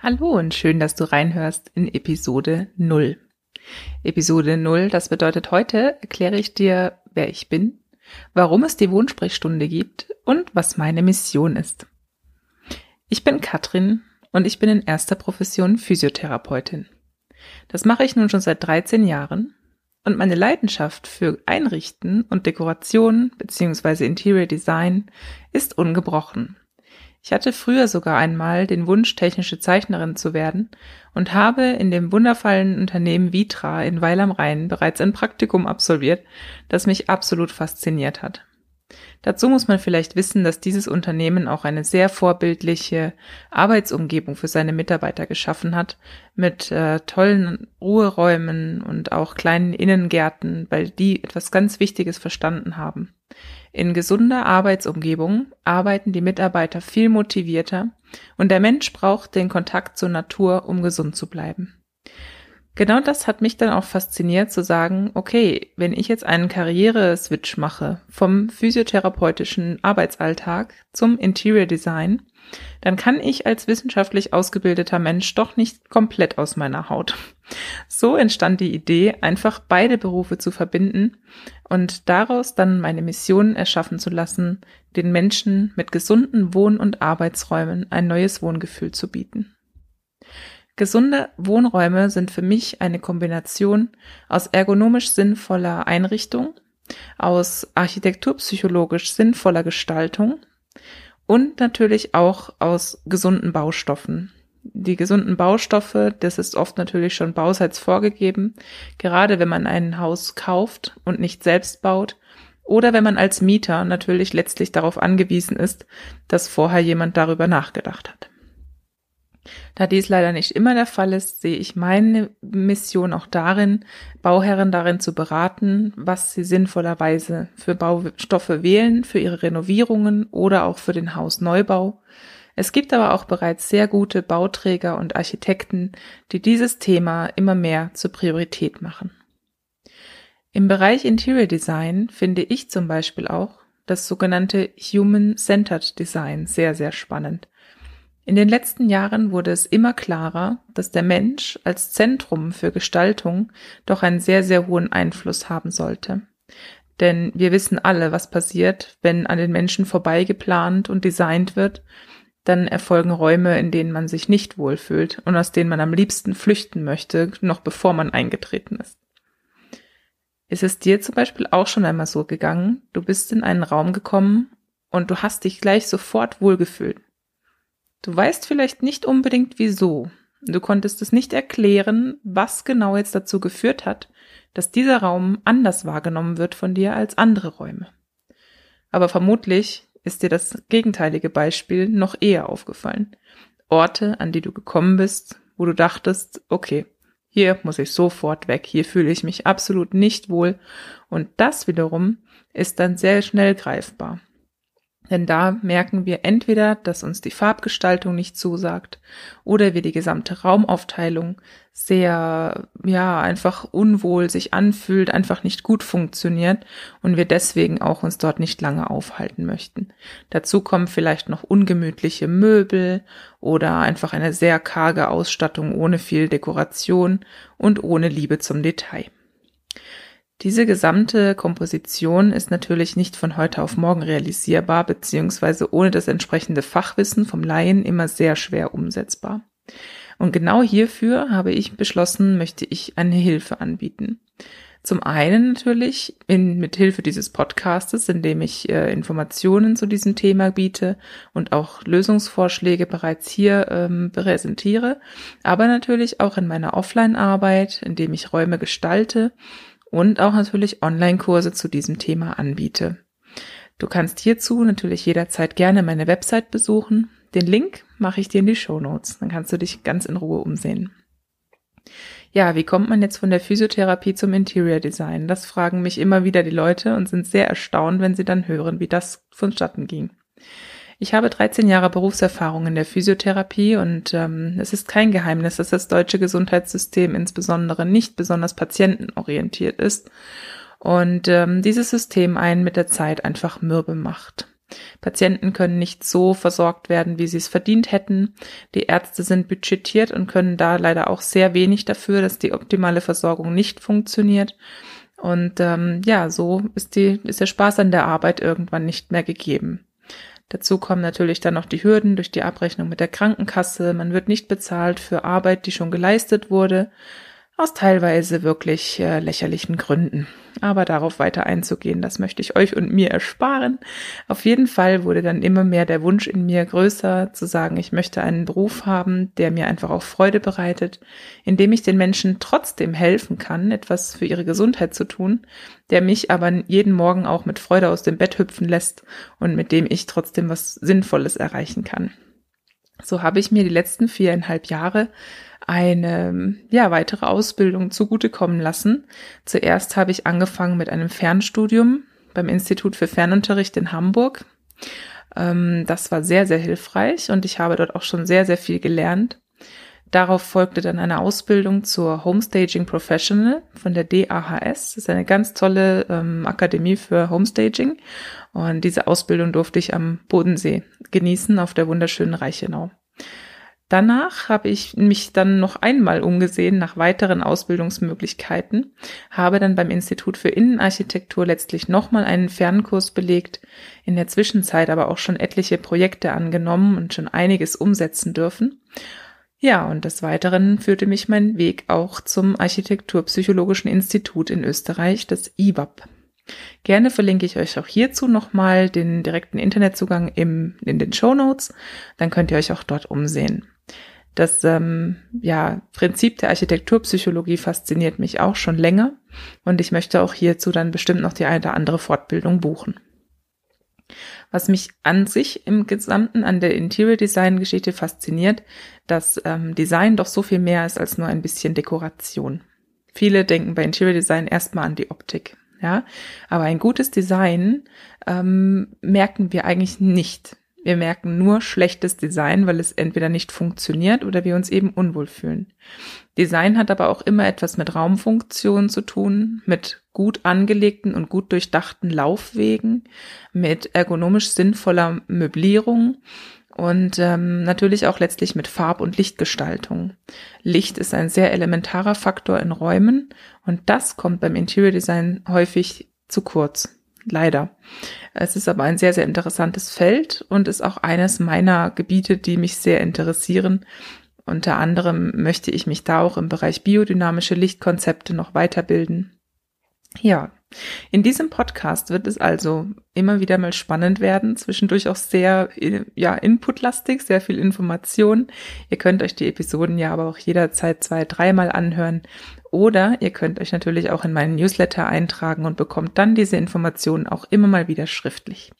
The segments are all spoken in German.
Hallo und schön, dass du reinhörst in Episode 0. Episode 0, das bedeutet heute erkläre ich dir, wer ich bin, warum es die Wohnsprechstunde gibt und was meine Mission ist. Ich bin Katrin und ich bin in erster Profession Physiotherapeutin. Das mache ich nun schon seit 13 Jahren und meine Leidenschaft für Einrichten und Dekoration bzw. Interior Design ist ungebrochen. Ich hatte früher sogar einmal den Wunsch, technische Zeichnerin zu werden und habe in dem wundervollen Unternehmen Vitra in Weil am Rhein bereits ein Praktikum absolviert, das mich absolut fasziniert hat. Dazu muss man vielleicht wissen, dass dieses Unternehmen auch eine sehr vorbildliche Arbeitsumgebung für seine Mitarbeiter geschaffen hat, mit äh, tollen Ruheräumen und auch kleinen Innengärten, weil die etwas ganz Wichtiges verstanden haben. In gesunder Arbeitsumgebung arbeiten die Mitarbeiter viel motivierter und der Mensch braucht den Kontakt zur Natur, um gesund zu bleiben. Genau das hat mich dann auch fasziniert zu sagen, okay, wenn ich jetzt einen Karriere-Switch mache vom physiotherapeutischen Arbeitsalltag zum Interior Design, dann kann ich als wissenschaftlich ausgebildeter Mensch doch nicht komplett aus meiner Haut. So entstand die Idee, einfach beide Berufe zu verbinden und daraus dann meine Mission erschaffen zu lassen, den Menschen mit gesunden Wohn- und Arbeitsräumen ein neues Wohngefühl zu bieten. Gesunde Wohnräume sind für mich eine Kombination aus ergonomisch sinnvoller Einrichtung, aus architekturpsychologisch sinnvoller Gestaltung und natürlich auch aus gesunden Baustoffen. Die gesunden Baustoffe, das ist oft natürlich schon bauseits vorgegeben, gerade wenn man ein Haus kauft und nicht selbst baut oder wenn man als Mieter natürlich letztlich darauf angewiesen ist, dass vorher jemand darüber nachgedacht hat. Da dies leider nicht immer der Fall ist, sehe ich meine Mission auch darin, Bauherren darin zu beraten, was sie sinnvollerweise für Baustoffe wählen, für ihre Renovierungen oder auch für den Hausneubau. Es gibt aber auch bereits sehr gute Bauträger und Architekten, die dieses Thema immer mehr zur Priorität machen. Im Bereich Interior Design finde ich zum Beispiel auch das sogenannte Human-Centered Design sehr, sehr spannend. In den letzten Jahren wurde es immer klarer, dass der Mensch als Zentrum für Gestaltung doch einen sehr, sehr hohen Einfluss haben sollte. Denn wir wissen alle, was passiert, wenn an den Menschen vorbei geplant und designt wird, dann erfolgen Räume, in denen man sich nicht wohlfühlt und aus denen man am liebsten flüchten möchte, noch bevor man eingetreten ist. Ist es dir zum Beispiel auch schon einmal so gegangen, du bist in einen Raum gekommen und du hast dich gleich sofort wohlgefühlt. Du weißt vielleicht nicht unbedingt wieso. Du konntest es nicht erklären, was genau jetzt dazu geführt hat, dass dieser Raum anders wahrgenommen wird von dir als andere Räume. Aber vermutlich ist dir das gegenteilige Beispiel noch eher aufgefallen. Orte, an die du gekommen bist, wo du dachtest, okay, hier muss ich sofort weg, hier fühle ich mich absolut nicht wohl. Und das wiederum ist dann sehr schnell greifbar. Denn da merken wir entweder, dass uns die Farbgestaltung nicht zusagt oder wir die gesamte Raumaufteilung sehr, ja, einfach unwohl sich anfühlt, einfach nicht gut funktioniert und wir deswegen auch uns dort nicht lange aufhalten möchten. Dazu kommen vielleicht noch ungemütliche Möbel oder einfach eine sehr karge Ausstattung ohne viel Dekoration und ohne Liebe zum Detail. Diese gesamte Komposition ist natürlich nicht von heute auf morgen realisierbar, beziehungsweise ohne das entsprechende Fachwissen vom Laien immer sehr schwer umsetzbar. Und genau hierfür habe ich beschlossen, möchte ich eine Hilfe anbieten. Zum einen natürlich in, mit Hilfe dieses Podcastes, indem ich äh, Informationen zu diesem Thema biete und auch Lösungsvorschläge bereits hier ähm, präsentiere, aber natürlich auch in meiner Offline-Arbeit, indem ich Räume gestalte und auch natürlich Online-Kurse zu diesem Thema anbiete. Du kannst hierzu natürlich jederzeit gerne meine Website besuchen. Den Link mache ich dir in die Show Notes. Dann kannst du dich ganz in Ruhe umsehen. Ja, wie kommt man jetzt von der Physiotherapie zum Interior Design? Das fragen mich immer wieder die Leute und sind sehr erstaunt, wenn sie dann hören, wie das vonstatten ging. Ich habe 13 Jahre Berufserfahrung in der Physiotherapie und ähm, es ist kein Geheimnis, dass das deutsche Gesundheitssystem insbesondere nicht besonders patientenorientiert ist und ähm, dieses System einen mit der Zeit einfach mürbe macht. Patienten können nicht so versorgt werden, wie sie es verdient hätten. Die Ärzte sind budgetiert und können da leider auch sehr wenig dafür, dass die optimale Versorgung nicht funktioniert. Und ähm, ja, so ist, die, ist der Spaß an der Arbeit irgendwann nicht mehr gegeben. Dazu kommen natürlich dann noch die Hürden durch die Abrechnung mit der Krankenkasse. Man wird nicht bezahlt für Arbeit, die schon geleistet wurde aus teilweise wirklich äh, lächerlichen Gründen. Aber darauf weiter einzugehen, das möchte ich euch und mir ersparen. Auf jeden Fall wurde dann immer mehr der Wunsch in mir größer, zu sagen, ich möchte einen Beruf haben, der mir einfach auch Freude bereitet, indem ich den Menschen trotzdem helfen kann, etwas für ihre Gesundheit zu tun, der mich aber jeden Morgen auch mit Freude aus dem Bett hüpfen lässt und mit dem ich trotzdem was Sinnvolles erreichen kann. So habe ich mir die letzten viereinhalb Jahre eine ja, weitere Ausbildung zugutekommen lassen. Zuerst habe ich angefangen mit einem Fernstudium beim Institut für Fernunterricht in Hamburg. Ähm, das war sehr, sehr hilfreich und ich habe dort auch schon sehr, sehr viel gelernt. Darauf folgte dann eine Ausbildung zur Homestaging Professional von der DAHS. Das ist eine ganz tolle ähm, Akademie für Homestaging. Und diese Ausbildung durfte ich am Bodensee genießen auf der wunderschönen Reichenau. Danach habe ich mich dann noch einmal umgesehen nach weiteren Ausbildungsmöglichkeiten, habe dann beim Institut für Innenarchitektur letztlich nochmal einen Fernkurs belegt, in der Zwischenzeit aber auch schon etliche Projekte angenommen und schon einiges umsetzen dürfen. Ja, und des Weiteren führte mich mein Weg auch zum Architekturpsychologischen Institut in Österreich, das IWAP. Gerne verlinke ich euch auch hierzu nochmal den direkten Internetzugang im, in den Show Notes. Dann könnt ihr euch auch dort umsehen. Das ähm, ja, Prinzip der Architekturpsychologie fasziniert mich auch schon länger und ich möchte auch hierzu dann bestimmt noch die eine oder andere Fortbildung buchen. Was mich an sich im Gesamten an der Interior Design Geschichte fasziniert, dass ähm, Design doch so viel mehr ist als nur ein bisschen Dekoration. Viele denken bei Interior Design erstmal an die Optik, ja, aber ein gutes Design ähm, merken wir eigentlich nicht. Wir merken nur schlechtes Design, weil es entweder nicht funktioniert oder wir uns eben unwohl fühlen. Design hat aber auch immer etwas mit Raumfunktionen zu tun, mit gut angelegten und gut durchdachten Laufwegen, mit ergonomisch sinnvoller Möblierung und ähm, natürlich auch letztlich mit Farb- und Lichtgestaltung. Licht ist ein sehr elementarer Faktor in Räumen und das kommt beim Interior Design häufig zu kurz. Leider. Es ist aber ein sehr, sehr interessantes Feld und ist auch eines meiner Gebiete, die mich sehr interessieren. Unter anderem möchte ich mich da auch im Bereich biodynamische Lichtkonzepte noch weiterbilden. Ja, in diesem Podcast wird es also immer wieder mal spannend werden, zwischendurch auch sehr, ja, inputlastig, sehr viel Information. Ihr könnt euch die Episoden ja aber auch jederzeit zwei, dreimal anhören. Oder ihr könnt euch natürlich auch in meinen Newsletter eintragen und bekommt dann diese Informationen auch immer mal wieder schriftlich.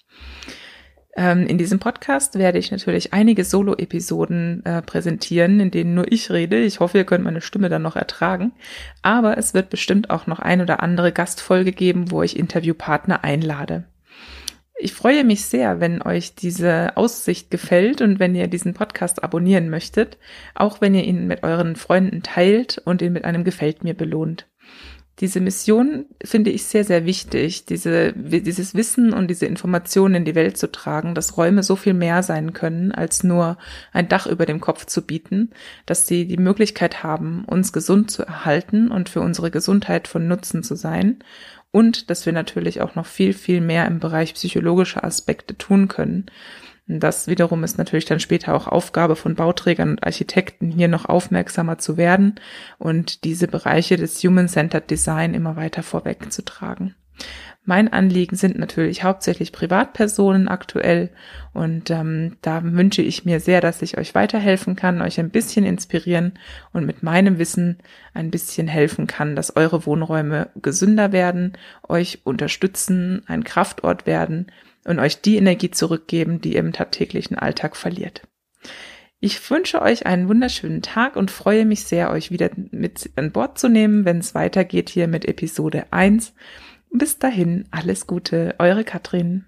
Ähm, in diesem Podcast werde ich natürlich einige Solo-Episoden äh, präsentieren, in denen nur ich rede. Ich hoffe, ihr könnt meine Stimme dann noch ertragen. Aber es wird bestimmt auch noch ein oder andere Gastfolge geben, wo ich Interviewpartner einlade. Ich freue mich sehr, wenn euch diese Aussicht gefällt und wenn ihr diesen Podcast abonnieren möchtet, auch wenn ihr ihn mit euren Freunden teilt und ihn mit einem Gefällt mir belohnt diese Mission finde ich sehr, sehr wichtig, diese, dieses Wissen und diese Informationen in die Welt zu tragen, dass Räume so viel mehr sein können, als nur ein Dach über dem Kopf zu bieten, dass sie die Möglichkeit haben, uns gesund zu erhalten und für unsere Gesundheit von Nutzen zu sein und dass wir natürlich auch noch viel, viel mehr im Bereich psychologischer Aspekte tun können. Das wiederum ist natürlich dann später auch Aufgabe von Bauträgern und Architekten, hier noch aufmerksamer zu werden und diese Bereiche des Human-Centered Design immer weiter vorwegzutragen. Mein Anliegen sind natürlich hauptsächlich Privatpersonen aktuell und ähm, da wünsche ich mir sehr, dass ich euch weiterhelfen kann, euch ein bisschen inspirieren und mit meinem Wissen ein bisschen helfen kann, dass eure Wohnräume gesünder werden, euch unterstützen, ein Kraftort werden und euch die Energie zurückgeben, die ihr im tagtäglichen Alltag verliert. Ich wünsche euch einen wunderschönen Tag und freue mich sehr, euch wieder mit an Bord zu nehmen, wenn es weitergeht hier mit Episode 1 bis dahin, alles Gute, eure Katrin.